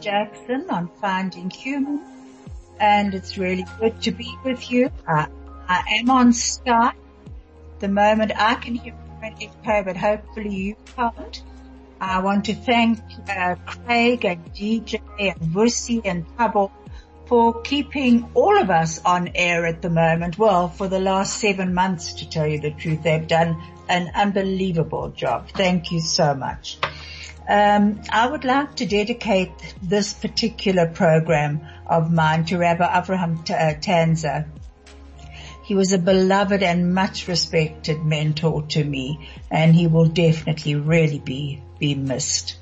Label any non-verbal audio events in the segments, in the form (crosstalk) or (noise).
Jackson on Finding Human and it's really good to be with you. I, I am on Skype. The moment I can hear an echo, but hopefully you can't. I want to thank uh, Craig and DJ and Vusi and Tabo for keeping all of us on air at the moment. Well, for the last seven months, to tell you the truth, they've done an unbelievable job. Thank you so much. Um, I would like to dedicate this particular program of mine to Rabbi Avraham uh, Tanzer. He was a beloved and much respected mentor to me, and he will definitely really be be missed.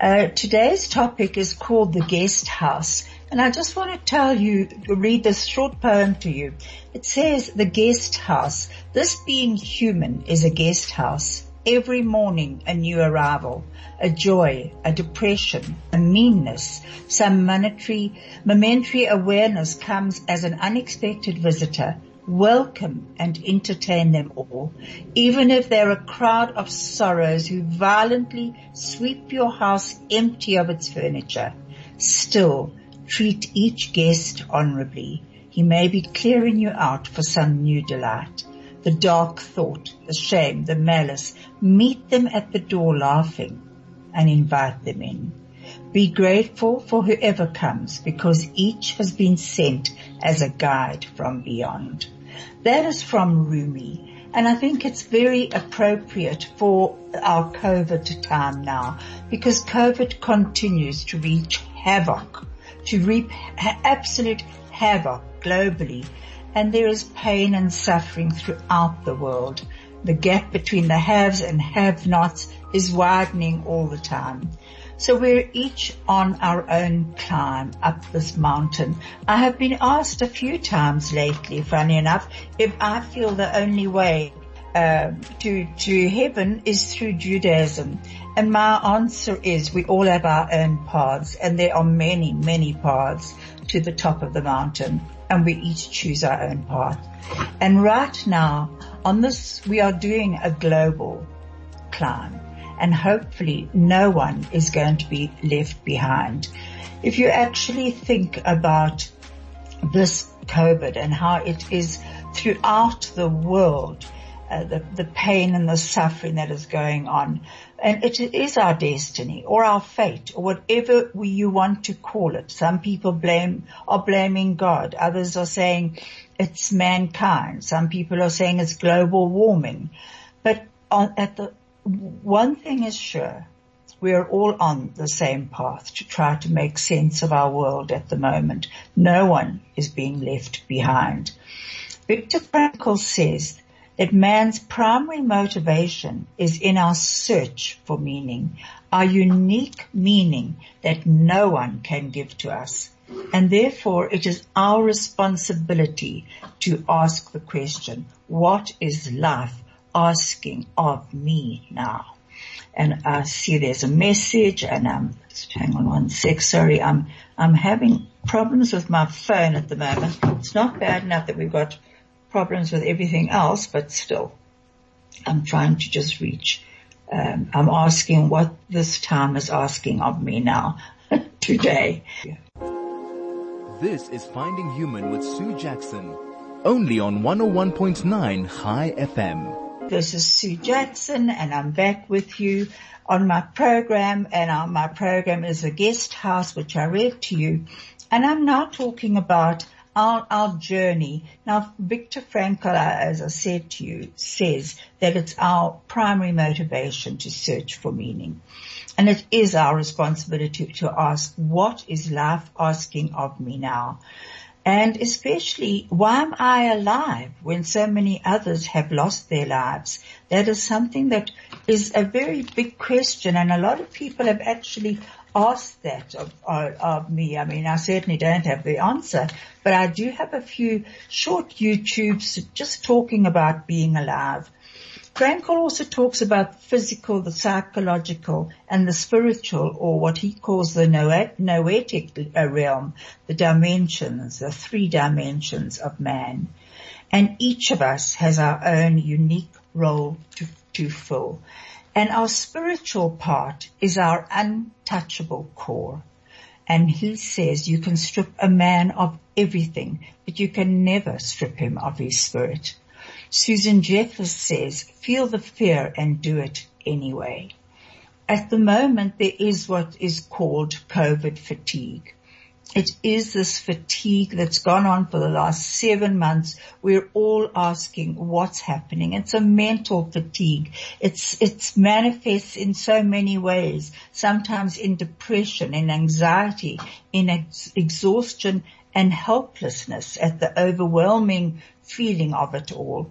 Uh, today's topic is called the guest house. And I just want to tell you, read this short poem to you. It says, the guest house. This being human is a guest house. Every morning a new arrival, a joy, a depression, a meanness, some momentary, momentary awareness comes as an unexpected visitor welcome and entertain them all, even if they're a crowd of sorrows who violently sweep your house empty of its furniture. Still, treat each guest honorably. He may be clearing you out for some new delight. The dark thought, the shame, the malice, meet them at the door laughing and invite them in. Be grateful for whoever comes because each has been sent as a guide from beyond. That is from Rumi. And I think it's very appropriate for our COVID time now because COVID continues to wreak havoc, to reap absolute havoc globally. And there is pain and suffering throughout the world. The gap between the haves and have-nots is widening all the time. So we're each on our own climb up this mountain. I have been asked a few times lately, funny enough, if I feel the only way uh, to to heaven is through Judaism, and my answer is we all have our own paths, and there are many many paths to the top of the mountain, and we each choose our own path. And right now, on this, we are doing a global climb and hopefully no one is going to be left behind. If you actually think about this COVID and how it is throughout the world, uh, the, the pain and the suffering that is going on. And it is our destiny or our fate or whatever we, you want to call it. Some people blame, are blaming God. Others are saying it's mankind. Some people are saying it's global warming. But on, at the one thing is sure, we are all on the same path to try to make sense of our world at the moment. No one is being left behind. Viktor Frankl says that man's primary motivation is in our search for meaning, our unique meaning that no one can give to us. And therefore it is our responsibility to ask the question, what is life asking of me now. And I see there's a message and um hang on one sec, sorry, I'm I'm having problems with my phone at the moment. It's not bad enough that we've got problems with everything else, but still I'm trying to just reach um, I'm asking what this time is asking of me now (laughs) today. This is Finding Human with Sue Jackson, only on 101.9 Chai FM. This is Sue Jackson and I'm back with you on my program and uh, my program is a guest house which I read to you and I'm now talking about our, our journey. Now Viktor Frankl, as I said to you, says that it's our primary motivation to search for meaning. And it is our responsibility to ask, what is life asking of me now? And especially, why am I alive when so many others have lost their lives? That is something that is a very big question and a lot of people have actually asked that of, of, of, me. I mean, I certainly don't have the answer, but I do have a few short YouTubes just talking about being alive. Cole also talks about the physical, the psychological, and the spiritual, or what he calls the noetic uh, realm, the dimensions, the three dimensions of man. And each of us has our own unique role to, to fill. And our spiritual part is our untouchable core. And he says you can strip a man of everything, but you can never strip him of his spirit. Susan Jeffers says, feel the fear and do it anyway. At the moment, there is what is called COVID fatigue. It is this fatigue that's gone on for the last seven months. We're all asking what's happening. It's a mental fatigue. It's, it's manifests in so many ways, sometimes in depression, in anxiety, in ex- exhaustion and helplessness at the overwhelming feeling of it all.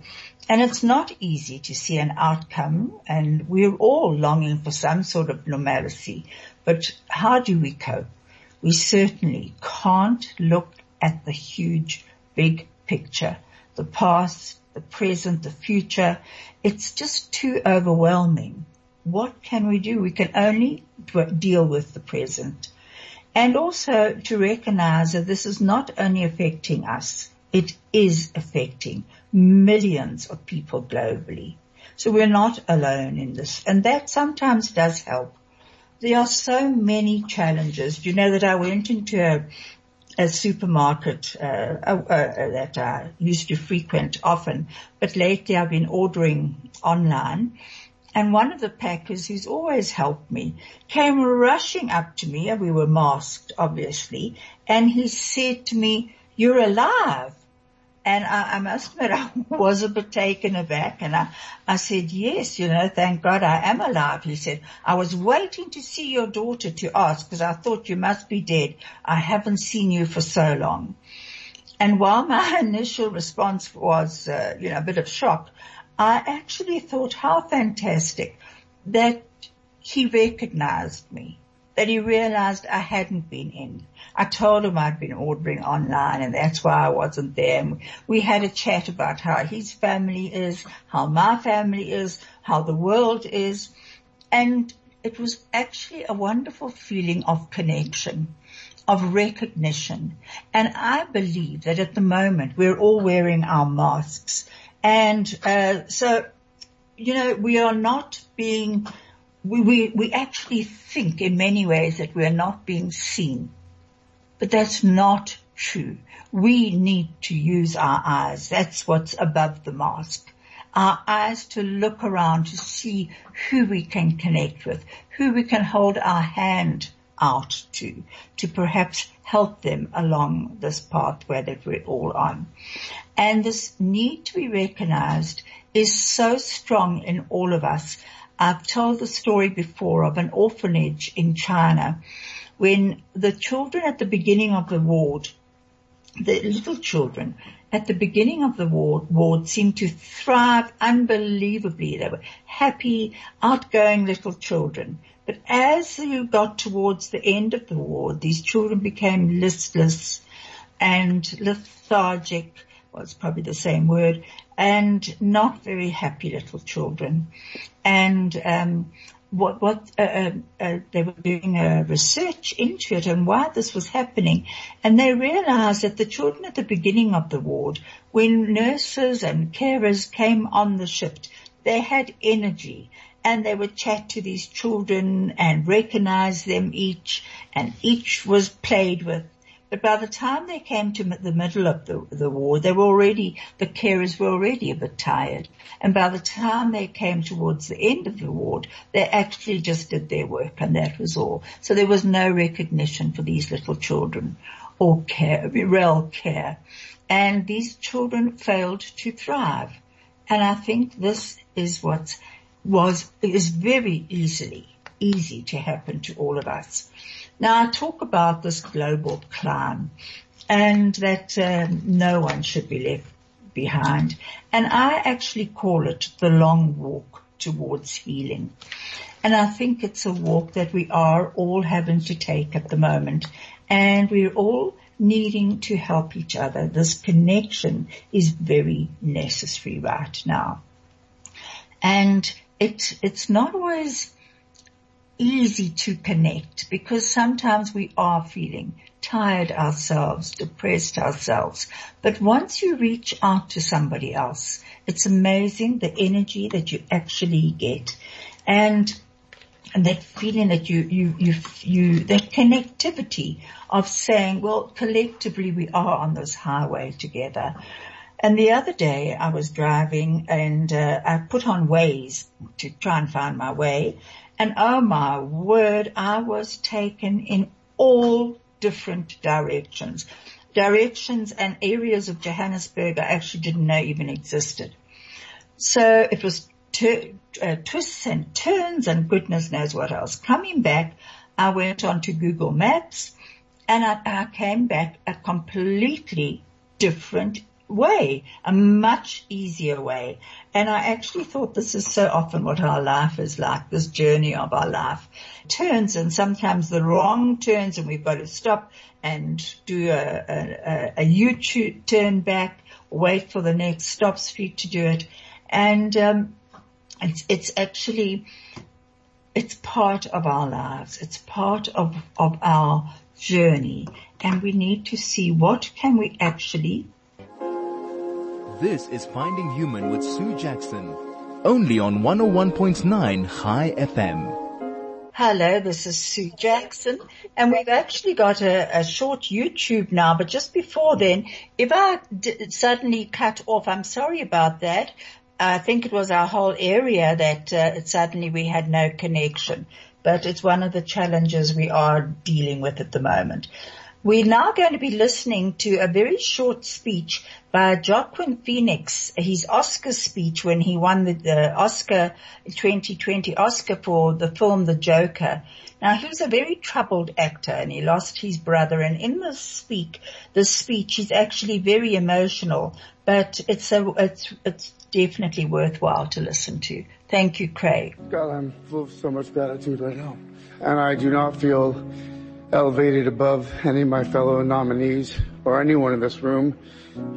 And it's not easy to see an outcome and we're all longing for some sort of normalcy. But how do we cope? We certainly can't look at the huge big picture, the past, the present, the future. It's just too overwhelming. What can we do? We can only deal with the present. And also to recognize that this is not only affecting us, it is affecting millions of people globally. So we're not alone in this. And that sometimes does help there are so many challenges. You know that I went into a, a supermarket uh, uh, uh, that I used to frequent often, but lately I've been ordering online. And one of the packers who's always helped me came rushing up to me, and we were masked, obviously, and he said to me, you're alive. And I, I, must admit, (laughs) I was a bit taken aback and I, I said, yes, you know, thank God I am alive. He said, I was waiting to see your daughter to ask because I thought you must be dead. I haven't seen you for so long. And while my (laughs) initial response was, uh, you know, a bit of shock, I actually thought how fantastic that he recognized me that he realized I hadn't been in. I told him I'd been ordering online and that's why I wasn't there. We had a chat about how his family is, how my family is, how the world is. And it was actually a wonderful feeling of connection, of recognition. And I believe that at the moment we're all wearing our masks. And, uh, so, you know, we are not being we, we, we actually think in many ways that we're not being seen. But that's not true. We need to use our eyes. That's what's above the mask. Our eyes to look around to see who we can connect with, who we can hold our hand out to, to perhaps help them along this pathway that we're all on. And this need to be recognized is so strong in all of us I've told the story before of an orphanage in China when the children at the beginning of the ward, the little children at the beginning of the ward, ward seemed to thrive unbelievably. They were happy, outgoing little children. But as you got towards the end of the ward, these children became listless and lethargic, it's probably the same word, and not very happy little children. And um, what, what uh, uh, uh, they were doing a research into it and why this was happening, and they realised that the children at the beginning of the ward, when nurses and carers came on the shift, they had energy and they would chat to these children and recognise them each, and each was played with but by the time they came to the middle of the, the ward, they were already, the carers were already a bit tired. And by the time they came towards the end of the ward, they actually just did their work and that was all. So there was no recognition for these little children or care, real care. And these children failed to thrive. And I think this is what was, is very easily, easy to happen to all of us. Now I talk about this global climb and that um, no one should be left behind. And I actually call it the long walk towards healing. And I think it's a walk that we are all having to take at the moment. And we're all needing to help each other. This connection is very necessary right now. And it, it's not always easy to connect because sometimes we are feeling tired ourselves, depressed ourselves. But once you reach out to somebody else, it's amazing the energy that you actually get. And and that feeling that you, you, you, you, that connectivity of saying, well, collectively we are on this highway together. And the other day I was driving and uh, I put on Waze to try and find my way. And oh my word, I was taken in all different directions. Directions and areas of Johannesburg I actually didn't know even existed. So it was uh, twists and turns and goodness knows what else. Coming back, I went on to Google Maps and I, I came back a completely different way, a much easier way. And I actually thought this is so often what our life is like, this journey of our life. Turns and sometimes the wrong turns and we've got to stop and do a, a, a U-turn back, wait for the next stop street to do it. And, um, it's, it's actually, it's part of our lives. It's part of, of our journey and we need to see what can we actually this is Finding Human with Sue Jackson, only on 101.9 Chai FM. Hello, this is Sue Jackson, and we've actually got a, a short YouTube now, but just before then, if I d- suddenly cut off, I'm sorry about that. I think it was our whole area that uh, suddenly we had no connection, but it's one of the challenges we are dealing with at the moment. We're now going to be listening to a very short speech by Joaquin Phoenix, his Oscar speech when he won the, the, Oscar 2020 Oscar for the film The Joker. Now he was a very troubled actor and he lost his brother and in this speak, this speech is actually very emotional, but it's a, it's, it's definitely worthwhile to listen to. Thank you, Craig. God, I'm full of so much gratitude right now. And I do not feel elevated above any of my fellow nominees or anyone in this room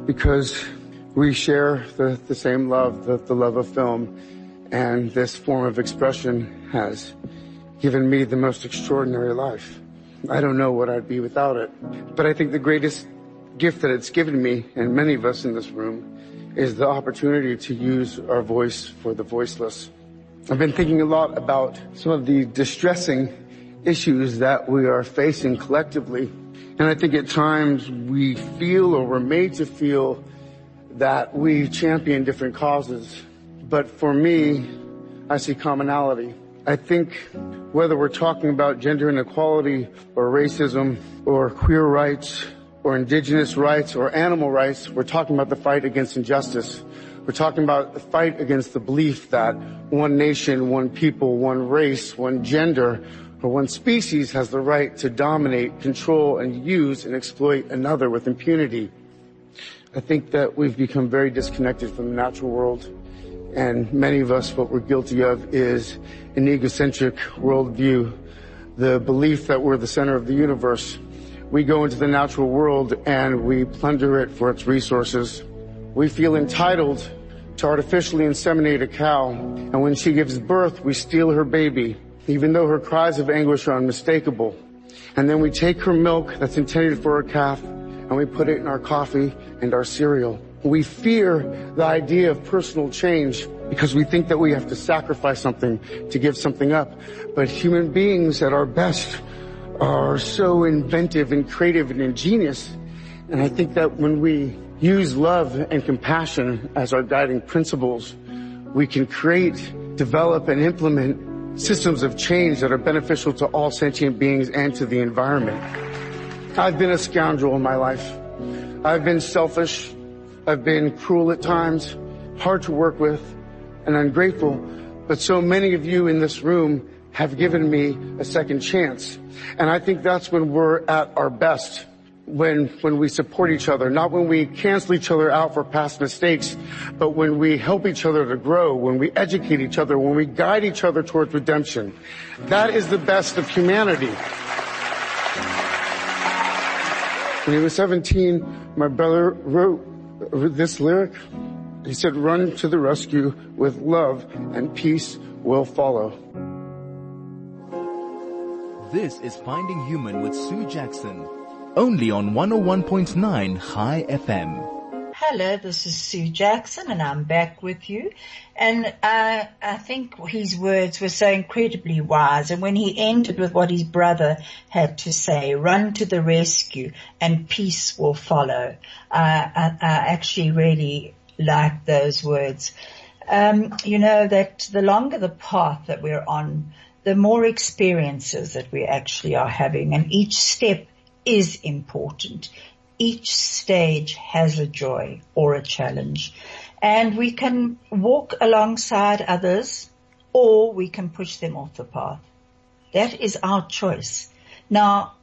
because we share the, the same love, the, the love of film. And this form of expression has given me the most extraordinary life. I don't know what I'd be without it. But I think the greatest gift that it's given me and many of us in this room is the opportunity to use our voice for the voiceless. I've been thinking a lot about some of the distressing issues that we are facing collectively. And I think at times we feel or we're made to feel that we champion different causes. But for me, I see commonality. I think whether we're talking about gender inequality or racism or queer rights or indigenous rights or animal rights, we're talking about the fight against injustice. We're talking about the fight against the belief that one nation, one people, one race, one gender for one species has the right to dominate, control, and use and exploit another with impunity. I think that we've become very disconnected from the natural world. And many of us, what we're guilty of is an egocentric worldview. The belief that we're the center of the universe. We go into the natural world and we plunder it for its resources. We feel entitled to artificially inseminate a cow. And when she gives birth, we steal her baby even though her cries of anguish are unmistakable. And then we take her milk that's intended for her calf and we put it in our coffee and our cereal. We fear the idea of personal change because we think that we have to sacrifice something to give something up. But human beings at our best are so inventive and creative and ingenious. And I think that when we use love and compassion as our guiding principles, we can create, develop, and implement systems of change that are beneficial to all sentient beings and to the environment. I've been a scoundrel in my life. I've been selfish. I've been cruel at times, hard to work with, and ungrateful. But so many of you in this room have given me a second chance. And I think that's when we're at our best. When, when we support each other, not when we cancel each other out for past mistakes, but when we help each other to grow, when we educate each other, when we guide each other towards redemption. That is the best of humanity. When he was 17, my brother wrote this lyric. He said, run to the rescue with love and peace will follow. This is Finding Human with Sue Jackson only on 101.9 Chai FM. Hello, this is Sue Jackson and I'm back with you. And I, I think his words were so incredibly wise. And when he ended with what his brother had to say, run to the rescue and peace will follow. I, I, I actually really like those words. Um, you know that the longer the path that we're on, the more experiences that we actually are having and each step is important. Each stage has a joy or a challenge and we can walk alongside others or we can push them off the path. That is our choice. Now,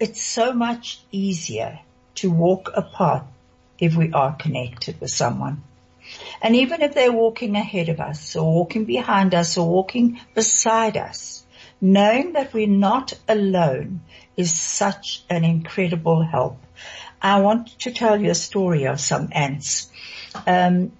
it's so much easier to walk a path if we are connected with someone. And even if they're walking ahead of us or walking behind us or walking beside us, knowing that we're not alone is such an incredible help. I want to tell you a story of some ants. Um,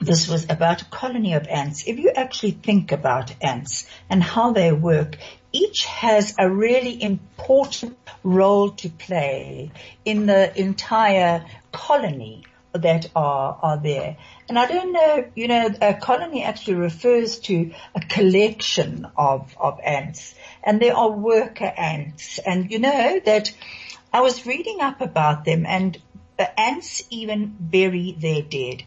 this was about a colony of ants. If you actually think about ants and how they work, each has a really important role to play in the entire colony that are, are there. And I don't know, you know, a colony actually refers to a collection of, of ants and there are worker ants and you know that I was reading up about them and the ants even bury their dead.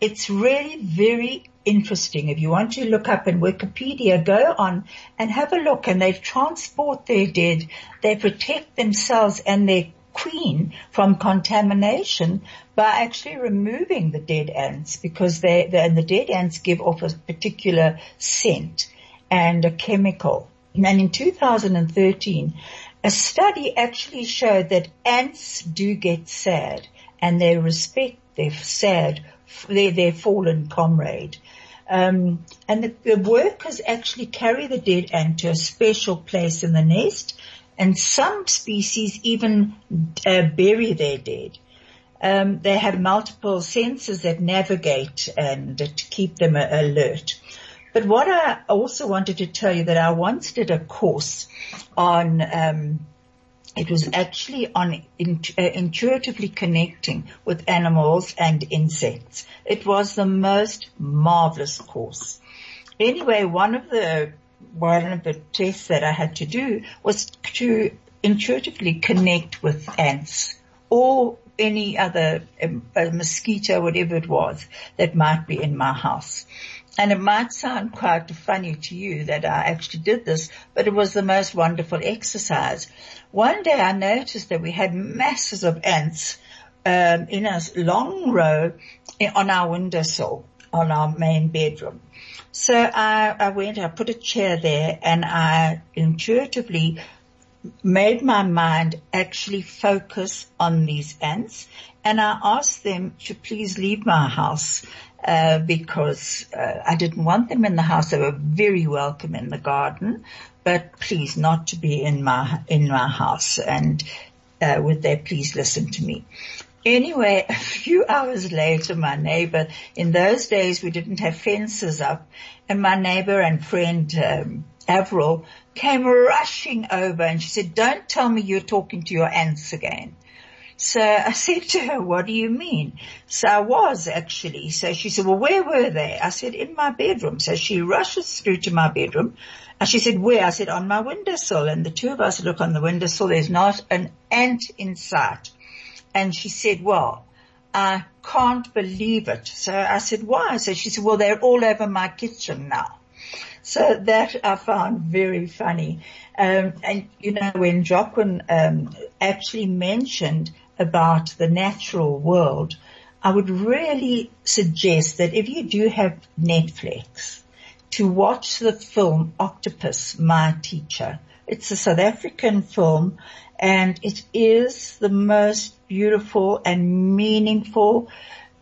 It's really very interesting. If you want to look up in Wikipedia, go on and have a look and they transport their dead. They protect themselves and their queen from contamination by actually removing the dead ants because they, the, the dead ants give off a particular scent and a chemical. And in 2013, a study actually showed that ants do get sad and they respect their sad, their, their fallen comrade. Um, and the, the, workers actually carry the dead ant to a special place in the nest, and some species even uh, bury their dead. Um, they have multiple senses that navigate and to keep them alert. But what I also wanted to tell you that I once did a course on, um, it was actually on uh, intuitively connecting with animals and insects. It was the most marvelous course. Anyway, one of the one of the tests that I had to do was to intuitively connect with ants or any other um, mosquito, whatever it was that might be in my house. And it might sound quite funny to you that I actually did this, but it was the most wonderful exercise. One day I noticed that we had masses of ants um, in a long row on our windowsill on our main bedroom. So I, I went, I put a chair there and I intuitively made my mind actually focus on these ants and I asked them to please leave my house uh, because uh, I didn't want them in the house. They were very welcome in the garden, but please not to be in my in my house. And uh, would they please listen to me? Anyway, (laughs) a few hours later, my neighbor, in those days we didn't have fences up, and my neighbor and friend um, Avril came rushing over and she said, don't tell me you're talking to your ants again. So I (laughs) said to her, what do you mean? So I was actually. So she said, well, where were they? I said, in my bedroom. So she rushes through to my bedroom and she said, where? I said, on my windowsill. And the two of us look on the windowsill. There's not an ant in sight. And she said, well, I can't believe it. So I said, why? So she said, well, they're all over my kitchen now. So that I found very funny. Um, and you know, when Joaquin um, actually mentioned about the natural world, I would really suggest that if you do have Netflix, to watch the film Octopus, My Teacher. It's a South African film And it is the most beautiful and meaningful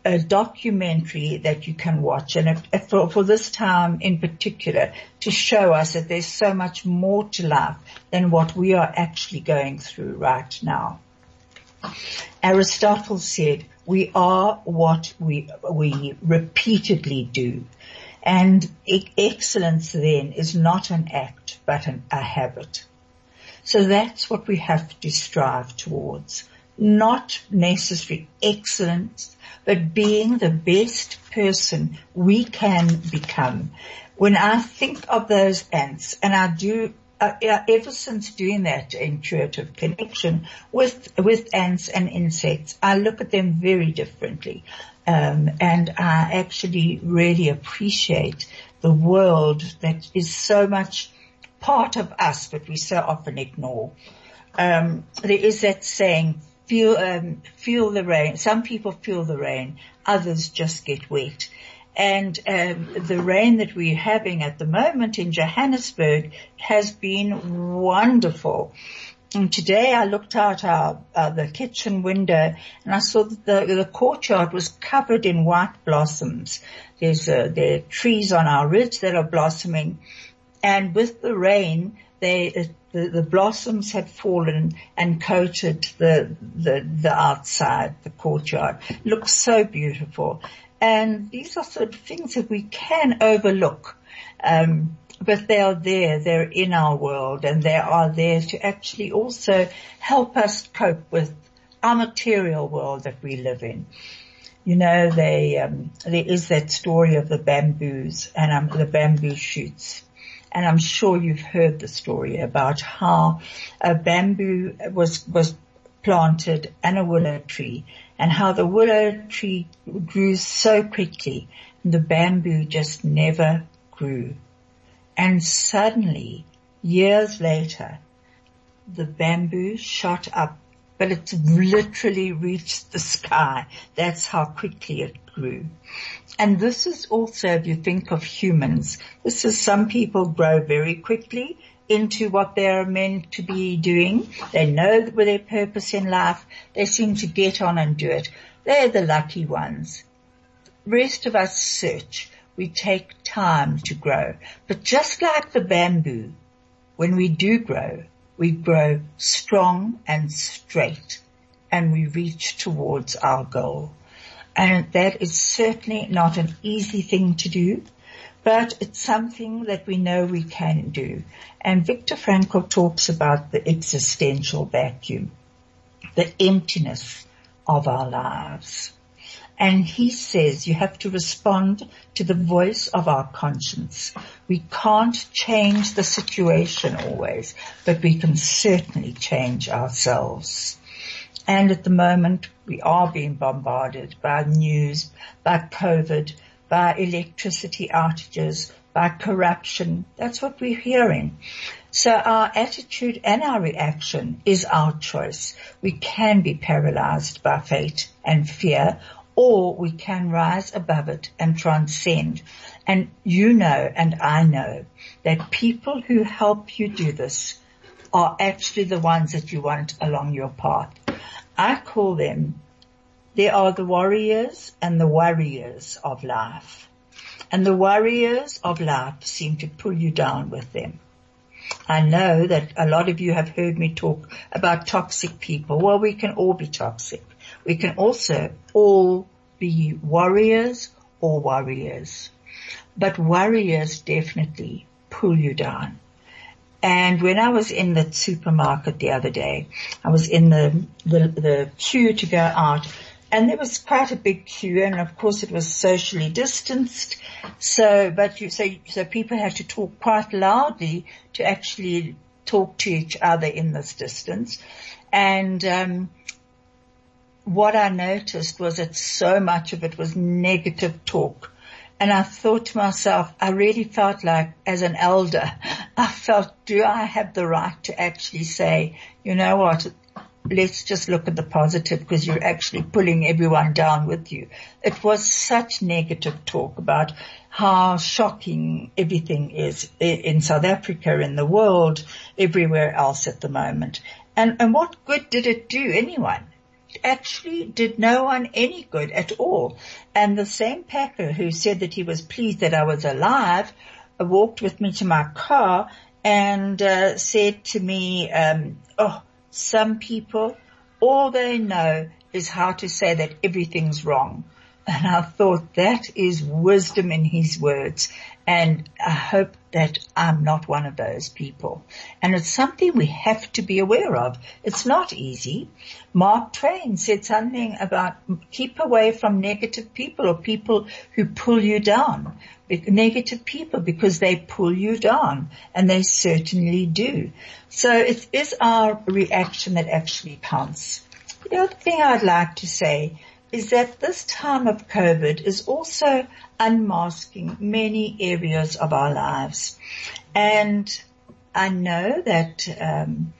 a documentary that you can watch and for, for this time in particular to show us that there's so much more to life than what we are actually going through right now. Aristotle said, we are what we, we repeatedly do. And excellence then is not an act, but an, a habit. So that's what we have to strive towards. Not necessarily excellence, but being the best person we can become. When I think of those ants, and I do, uh, ever since doing that intuitive connection with, with ants and insects, I look at them very differently. Um, and I actually really appreciate the world that is so much part of us, but we so often ignore. Um, there is that saying, feel um, feel the rain. Some people feel the rain, others just get wet. And um, the rain that we're having at the moment in Johannesburg has been wonderful. And today I looked out our, uh, the kitchen window and I saw that the, the courtyard was covered in white blossoms. There's uh, there are trees on our ridge that are blossoming, and with the rain, they the, the blossoms had fallen and coated the, the, the outside, the courtyard. It looks so beautiful. And these are sort of things that we can overlook. Um, but they are there, they're in our world and they are there to actually also help us cope with our material world that we live in. You know, they, um, there is that story of the bamboos and um, the bamboo shoots and I'm sure you've heard the story about how a bamboo was, was planted and a willow tree and how the willow tree grew so quickly and the bamboo just never grew. And suddenly, years later, the bamboo shot up, but it literally reached the sky. That's how quickly it grew. And this is also, if you think of humans, this is some people grow very quickly into what they're meant to be doing. They know their purpose in life. They seem to get on and do it. They're the lucky ones. Rest of us search. We take time to grow. But just like the bamboo, when we do grow, we grow strong and straight and we reach towards our goal. And that is certainly not an easy thing to do, but it's something that we know we can do. And Viktor Frankl talks about the existential vacuum, the emptiness of our lives. And he says you have to respond to the voice of our conscience. We can't change the situation always, but we can certainly change ourselves. And at the moment, we are being bombarded by news, by COVID, by electricity outages, by corruption. That's what we're hearing. So our attitude and our reaction is our choice. We can be paralyzed by fate and fear, or we can rise above it and transcend. And you know, and I know, that people who help you do this are actually the ones that you want along your path. I call them, they are the warriors and the warriors of life. And the warriors of life seem to pull you down with them. I know that a lot of you have heard me talk about toxic people. Well, we can all be toxic. We can also all be warriors or warriors. But warriors definitely pull you down. And when I was in the supermarket the other day, I was in the, the, the queue to go out and there was quite a big queue and of course it was socially distanced. So, but you, so, so people had to talk quite loudly to actually talk to each other in this distance. And, um, what I noticed was that so much of it was negative talk and I thought to myself, I really felt like as an elder, (laughs) I felt, do I have the right to actually say, you know what, let's just look at the positive because you're actually pulling everyone down with you. It was such negative talk about how shocking everything is in South Africa, in the world, everywhere else at the moment. And, and what good did it do anyone? Actually did no one any good at all. And the same packer who said that he was pleased that I was alive uh, walked with me to my car and uh, said to me, um, oh, some people, all they know is how to say that everything's wrong. And I thought that is wisdom in his words. And I hope that I'm not one of those people. And it's something we have to be aware of. It's not easy. Mark Twain said something about keep away from negative people or people who pull you down. Negative people because they pull you down and they certainly do. So it is our reaction that actually counts. The other thing I'd like to say is that this time of COVID is also unmasking many areas of our lives. And I know that um,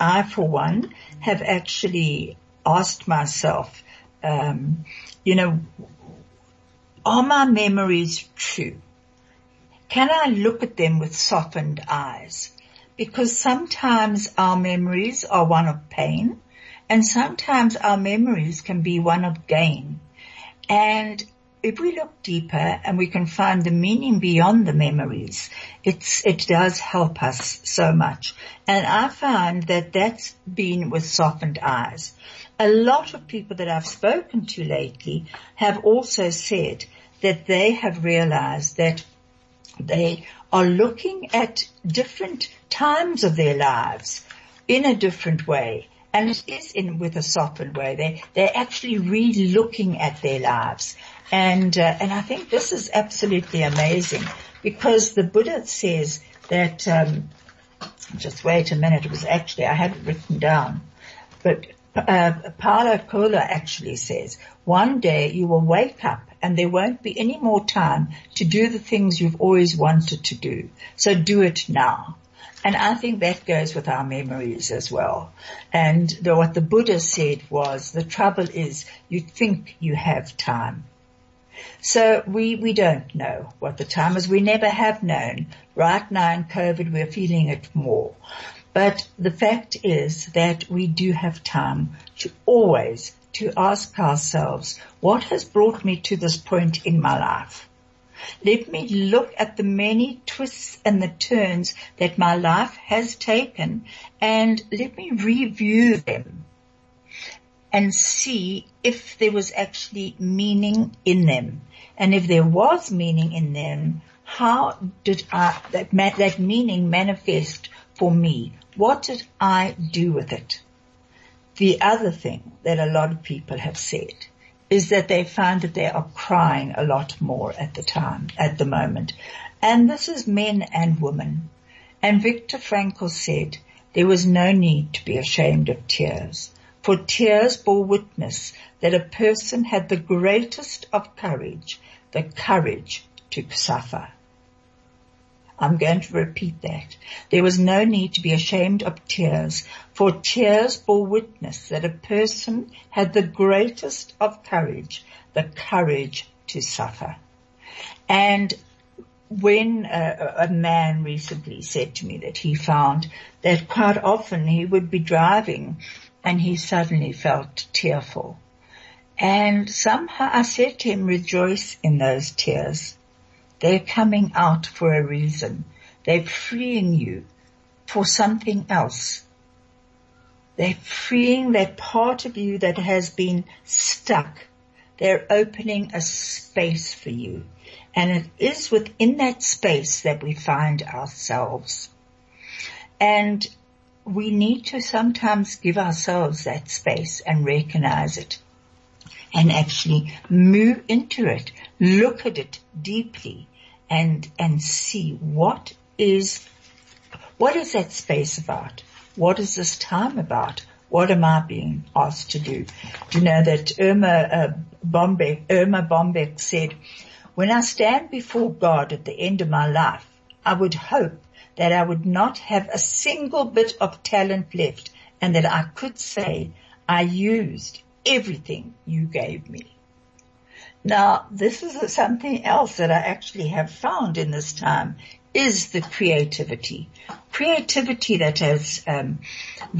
I, for one, have actually asked myself, um, you know, are my memories true? Can I look at them with softened eyes? Because sometimes our memories are one of pain and sometimes our memories can be one of gain. And if we look deeper and we can find the meaning beyond the memories, it's, it does help us so much. And I find that that's been with softened eyes. A lot of people that I've spoken to lately have also said that they have realized that they are looking at different times of their lives in a different way and it is in with a softened way. They they're actually re-looking at their lives, and uh, and I think this is absolutely amazing because the Buddha says that. Um, just wait a minute. It was actually I had it written down, but uh, Coelho actually says one day you will wake up and there won't be any more time to do the things you've always wanted to do. So do it now. And I think that goes with our memories as well. And the, what the Buddha said was the trouble is you think you have time. So we, we don't know what the time is. We never have known. Right now in COVID, we're feeling it more. But the fact is that we do have time to always to ask ourselves, what has brought me to this point in my life? Let me look at the many twists and the turns that my life has taken and let me review them and see if there was actually meaning in them. And if there was meaning in them, how did I, that, that meaning manifest for me? What did I do with it? The other thing that a lot of people have said is that they find that they are crying a lot more at the time, at the moment. And this is men and women. And Viktor Frankl said there was no need to be ashamed of tears, for tears bore witness that a person had the greatest of courage, the courage to suffer. I'm going to repeat that. There was no need to be ashamed of tears, for tears bore witness that a person had the greatest of courage, the courage to suffer. And when a, a, man recently said to me that he found that quite often he would be driving and he suddenly felt tearful. And somehow I said to him, rejoice in those tears they're coming out for a reason. They're freeing you for something else. They're freeing that part of you that has been stuck. They're opening a space for you. And it is within that space that we find ourselves. And we need to sometimes give ourselves that space and recognize it and actually move into it, look at it deeply and, and see what is, what is that space about? What is this time about? What am I being asked to do? Do you know that Irma uh, Bombeck, Erma Bombeck said, when I stand before God at the end of my life, I would hope that I would not have a single bit of talent left and that I could say I used everything you gave me. Now, this is something else that I actually have found in this time is the creativity. creativity that has, um,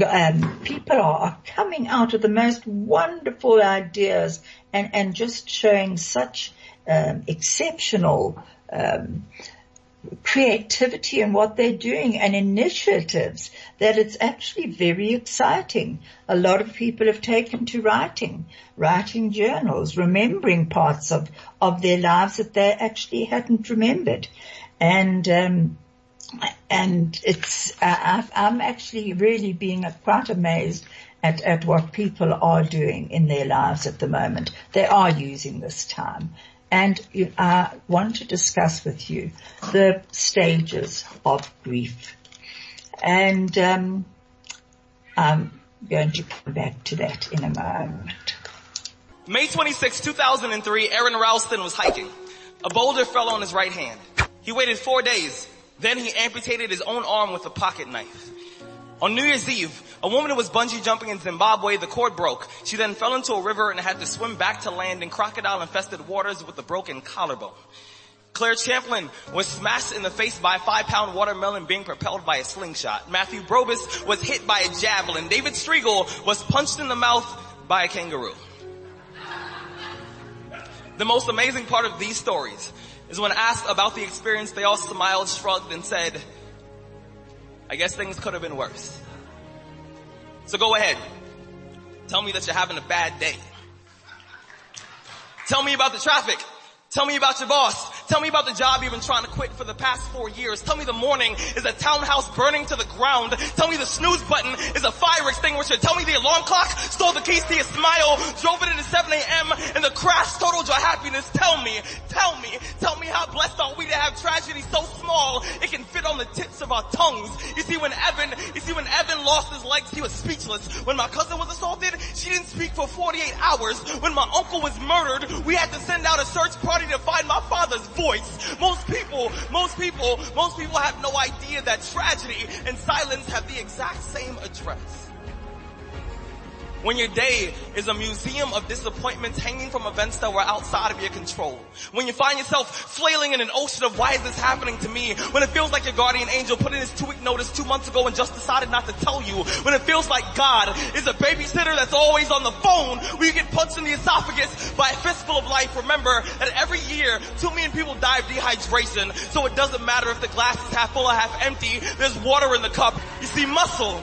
um, people are, coming out with the most wonderful ideas and, and just showing such um, exceptional um, creativity in what they're doing and initiatives that it's actually very exciting. A lot of people have taken to writing, writing journals, remembering parts of, of their lives that they actually hadn't remembered. And, um, and it's, uh, I'm actually really being quite amazed at, at what people are doing in their lives at the moment. They are using this time and I want to discuss with you the stages of grief. And um, I'm going to come back to that in a moment. May 26, 2003, Aron Ralston was hiking. A boulder fell on his right hand. He waited four days. Then he amputated his own arm with a pocket knife. On New Year's Eve, a woman who was bungee jumping in Zimbabwe, the cord broke. She then fell into a river and had to swim back to land in crocodile infested waters with a broken collarbone. Claire Champlin was smashed in the face by a five pound watermelon being propelled by a slingshot. Matthew Brobst was hit by a javelin. David Striegel was punched in the mouth by a kangaroo. The most amazing part of these stories is when asked about the experience, they all smiled, shrugged, and said, I guess things could have been worse. So go ahead. Tell me that you're having a bad day. Tell me about the traffic. Tell me about your boss. Tell me about the job you've been trying to quit for the past four years. Tell me the morning is a townhouse burning to the ground. Tell me the snooze button is a fire extinguisher. Tell me the alarm clock stole the keys to your smile, drove it into 7 a.m. and the crash totaled your happiness. Tell me, tell me, tell me how blessed are we to have tragedy so small it can fit on the tips of our tongues. You see when Evan, you see when Evan lost his legs, he was speechless. When my cousin was assaulted, she didn't speak for 48 hours. When my uncle was murdered, we had to send out a search party to find my father's voice. Most people, most people, most people have no idea that tragedy and silence have the exact same address. When your day is a museum of disappointments hanging from events that were outside of your control. When you find yourself flailing in an ocean of why is this happening to me? When it feels like your guardian angel put in his two week notice two months ago and just decided not to tell you. When it feels like God is a babysitter that's always on the phone where you get punched in the esophagus by a fistful of life. Remember that every year two million people die of dehydration. So it doesn't matter if the glass is half full or half empty. There's water in the cup. You see muscle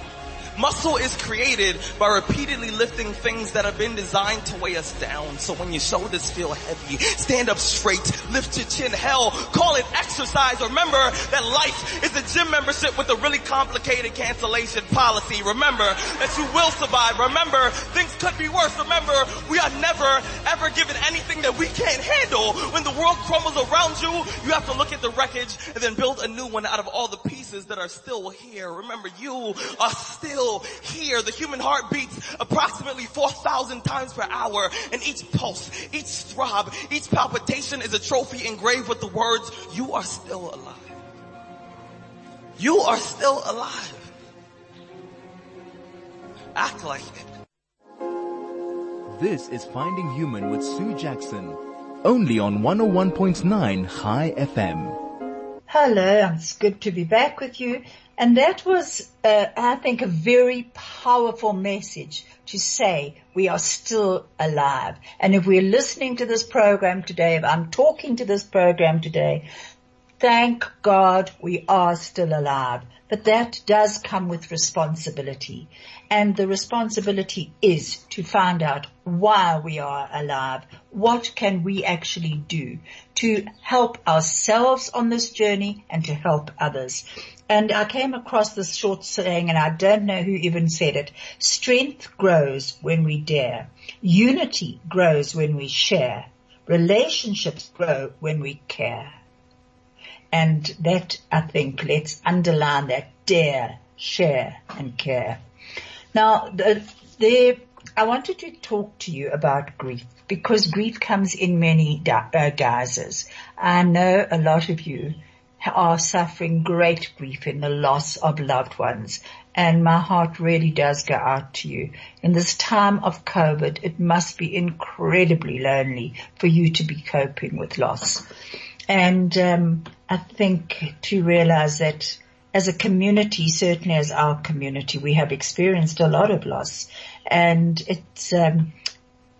Muscle is created by repeatedly lifting things that have been designed to weigh us down. So when your shoulders feel heavy, stand up straight, lift your chin. Hell, call it exercise. Remember that life is a gym membership with a really complicated cancellation policy. Remember that you will survive. Remember things could be worse. Remember we are never ever given anything that we can't handle. When the world crumbles around you, you have to look at the wreckage and then build a new one out of all the pieces that are still here. Remember you are still still here. The human heart beats approximately 4,000 times per hour and each pulse, each throb, each palpitation is a trophy engraved with the words, you are still alive. You are still alive. Act like it. This is Finding Human with Sue Jackson. Only on 101.9 Chai FM. Hello, it's good to be back with you. And that was, uh, I think, a very powerful message to say we are still alive. And if we're listening to this program today, if I'm talking to this program today, thank God we are still alive. But that does come with responsibility. And the responsibility is to find out why we are alive. What can we actually do to help ourselves on this journey and to help others? And I came across this short saying and I don't know who even said it. Strength grows when we dare. Unity grows when we share. Relationships grow when we care. And that I think let's underline that dare, share and care. Now, there, I wanted to talk to you about grief because grief comes in many uh, guises. I know a lot of you are suffering great grief in the loss of loved ones and my heart really does go out to you. In this time of COVID, it must be incredibly lonely for you to be coping with loss. And um, I think to realize that as a community, certainly as our community, we have experienced a lot of loss and it's, um,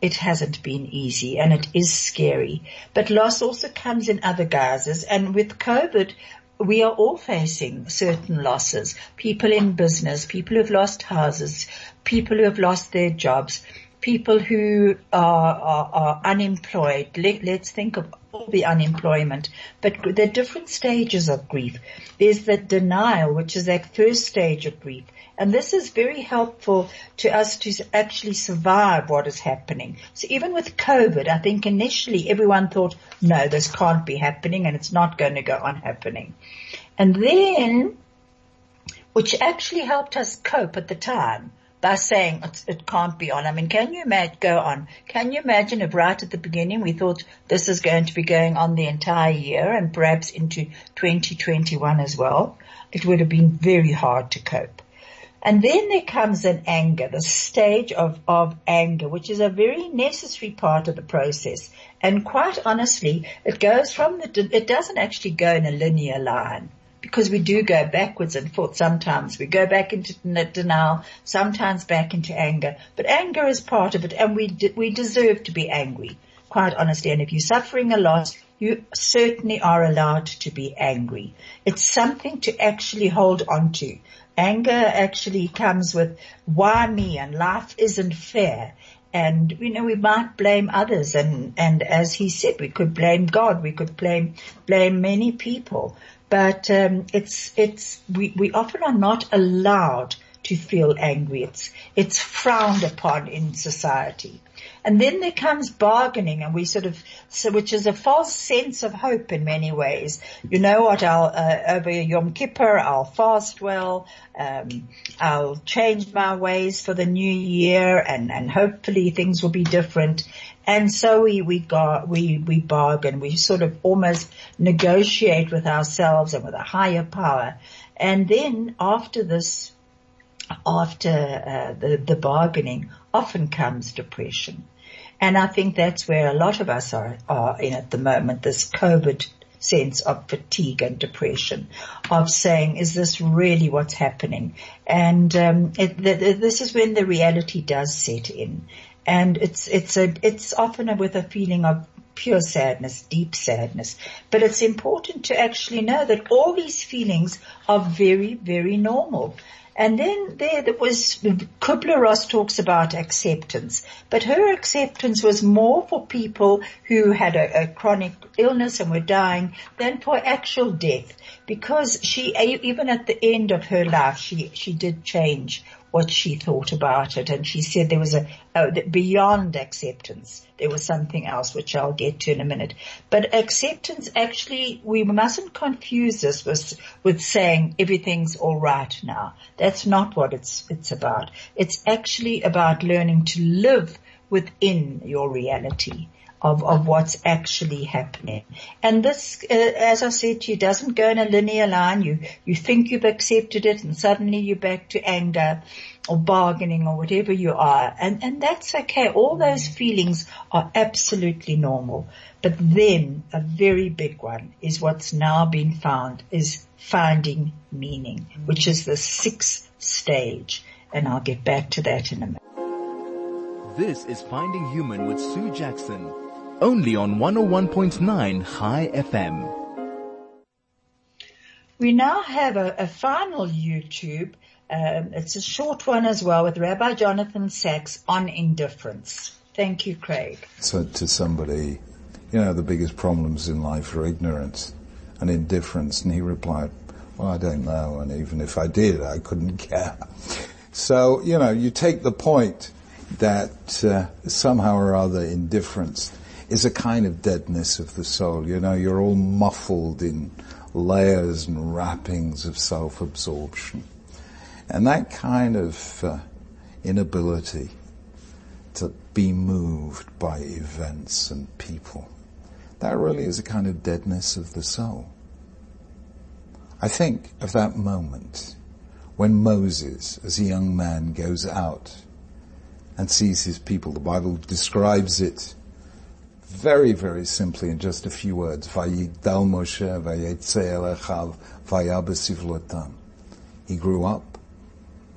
it hasn't been easy and it is scary. But loss also comes in other guises and with COVID, we are all facing certain losses. People in business, people who've lost houses, people who have lost their jobs, people who are, are, are unemployed. Let, let's think of all the unemployment, but there are different stages of grief. There's the denial, which is that first stage of grief. And this is very helpful to us to actually survive what is happening. So even with COVID, I think initially everyone thought, no, this can't be happening and it's not going to go on happening. And then, which actually helped us cope at the time, by saying it can't be on. I mean, can you imagine, go on, can you imagine if right at the beginning we thought this is going to be going on the entire year and perhaps into 2021 as well? It would have been very hard to cope. And then there comes an anger, the stage of, of anger, which is a very necessary part of the process. And quite honestly, it goes from the, it doesn't actually go in a linear line because we do go backwards and forth sometimes. We go back into denial, sometimes back into anger. But anger is part of it and we, we deserve to be angry, quite honestly. And if you're suffering a loss, you certainly are allowed to be angry. It's something to actually hold on to. Anger actually comes with why me and life isn't fair. And, you know, we might blame others and, and as he said, we could blame God, we could blame, blame many people. But, um, it's, it's, we, we often are not allowed to feel angry. It's, it's frowned upon in society. And then there comes bargaining and we sort of, so which is a false sense of hope in many ways. You know what, I'll, uh, over Yom Kippur, I'll fast well, um, I'll change my ways for the new year and, and hopefully things will be different. And so we, we got, we, we bargain, we sort of almost negotiate with ourselves and with a higher power. And then after this, after uh, the, the bargaining, often comes depression. And I think that's where a lot of us are, are in at the moment, this COVID sense of fatigue and depression, of saying, is this really what's happening? And um, it, the, the, this is when the reality does set in, and it's it's a it's often a, with a feeling of pure sadness, deep sadness. But it's important to actually know that all these feelings are very very normal. And then there, there was, Kubler-Ross talks about acceptance, but her acceptance was more for people who had a, a chronic illness and were dying than for actual death because she, even at the end of her life, she, she did change what she thought about it. And she said there was a, oh, a, beyond acceptance, there was something else, which I'll get to in a minute. But acceptance actually, we mustn't confuse this with, with saying everything's all right now. That's not what it's, it's about. It's actually about learning to live within your reality of, of what's actually happening. And this, uh, as I said to you, doesn't go in a linear line. You, you think you've accepted it and suddenly you're back to anger or bargaining or whatever you are. And, and that's okay. All those feelings are absolutely normal. But then a very big one is what's now been found is finding meaning, which is the sixth stage. And I'll get back to that in a minute. This is Finding Human with Sue Jackson only on 101.9 Chai FM. We now have a, a final YouTube. Um, it's a short one as well with Rabbi Jonathan Sacks on indifference. Thank you, Craig. So to somebody, you know, the biggest problems in life are ignorance and indifference. And he replied, well, I don't know. And even if I did, I couldn't (laughs) care. So, you know, you take the point that uh, somehow or other indifference is a kind of deadness of the soul. You know, you're all muffled in layers and wrappings of self-absorption. And that kind of uh, inability to be moved by events and people, that really is a kind of deadness of the soul. I think of that moment when Moses, as a young man, goes out and sees his people. The Bible describes it very, very simply in just a few words. Vayigdal Moshe vayetze elechav vayabesivlotam. He grew up,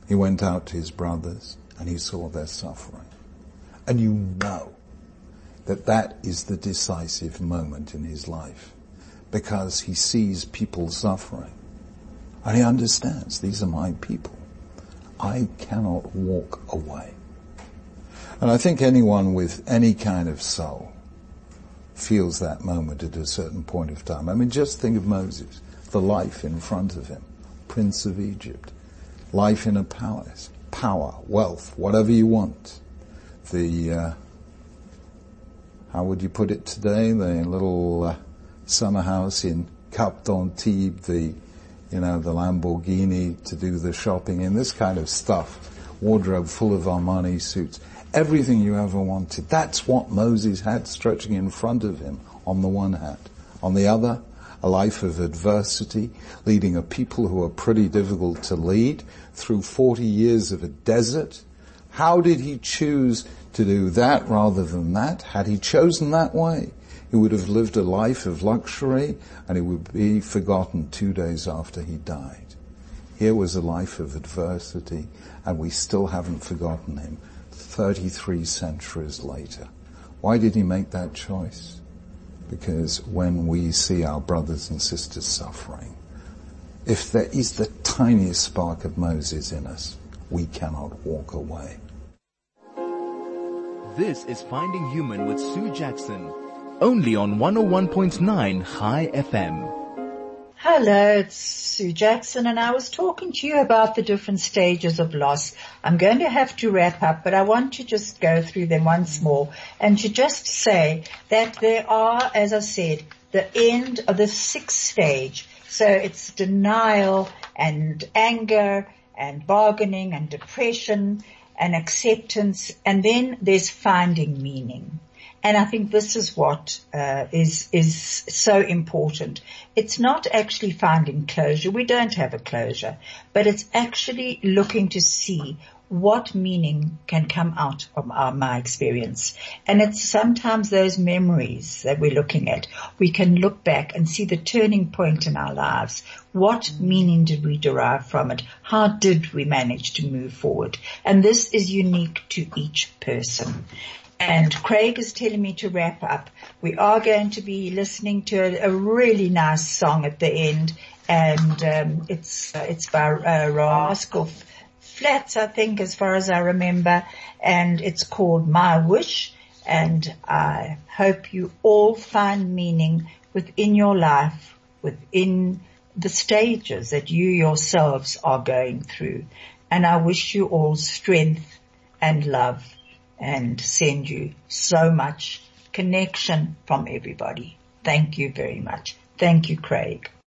he went out to his brothers, and he saw their suffering. And you know that that is the decisive moment in his life because he sees people suffering. And he understands, these are my people. I cannot walk away. And I think anyone with any kind of soul feels that moment at a certain point of time. I mean, just think of Moses, the life in front of him, Prince of Egypt, life in a palace, power, wealth, whatever you want. The, uh, how would you put it today? The little uh, summer house in Cap d'Antibes, the, you know, the Lamborghini to do the shopping in, this kind of stuff. Wardrobe full of Armani suits. Everything you ever wanted. That's what Moses had stretching in front of him on the one hand. On the other, a life of adversity, leading a people who are pretty difficult to lead through 40 years of a desert. How did he choose to do that rather than that? Had he chosen that way, he would have lived a life of luxury and he would be forgotten two days after he died. Here was a life of adversity and we still haven't forgotten him 33 centuries later. Why did he make that choice? Because when we see our brothers and sisters suffering, if there is the tiniest spark of Moses in us, we cannot walk away. This is Finding Human with Sue Jackson, only on 101.9 Chai FM. Hello, it's Sue Jackson and I was talking to you about the different stages of loss. I'm going to have to wrap up, but I want to just go through them once more and to just say that there are, as I said, the end of the sixth stage. So it's denial and anger and bargaining and depression and acceptance and then there's finding meaning. And I think this is what uh, is is so important. It's not actually finding closure. We don't have a closure, but it's actually looking to see what meaning can come out of our, my experience. And it's sometimes those memories that we're looking at. We can look back and see the turning point in our lives. What meaning did we derive from it? How did we manage to move forward? And this is unique to each person. And Craig is telling me to wrap up. We are going to be listening to a, a really nice song at the end, and um, it's uh, it's by uh, Rascal Flatts, I think, as far as I remember, and it's called My Wish. And I hope you all find meaning within your life, within the stages that you yourselves are going through. And I wish you all strength and love and send you so much connection from everybody. Thank you very much. Thank you, Craig.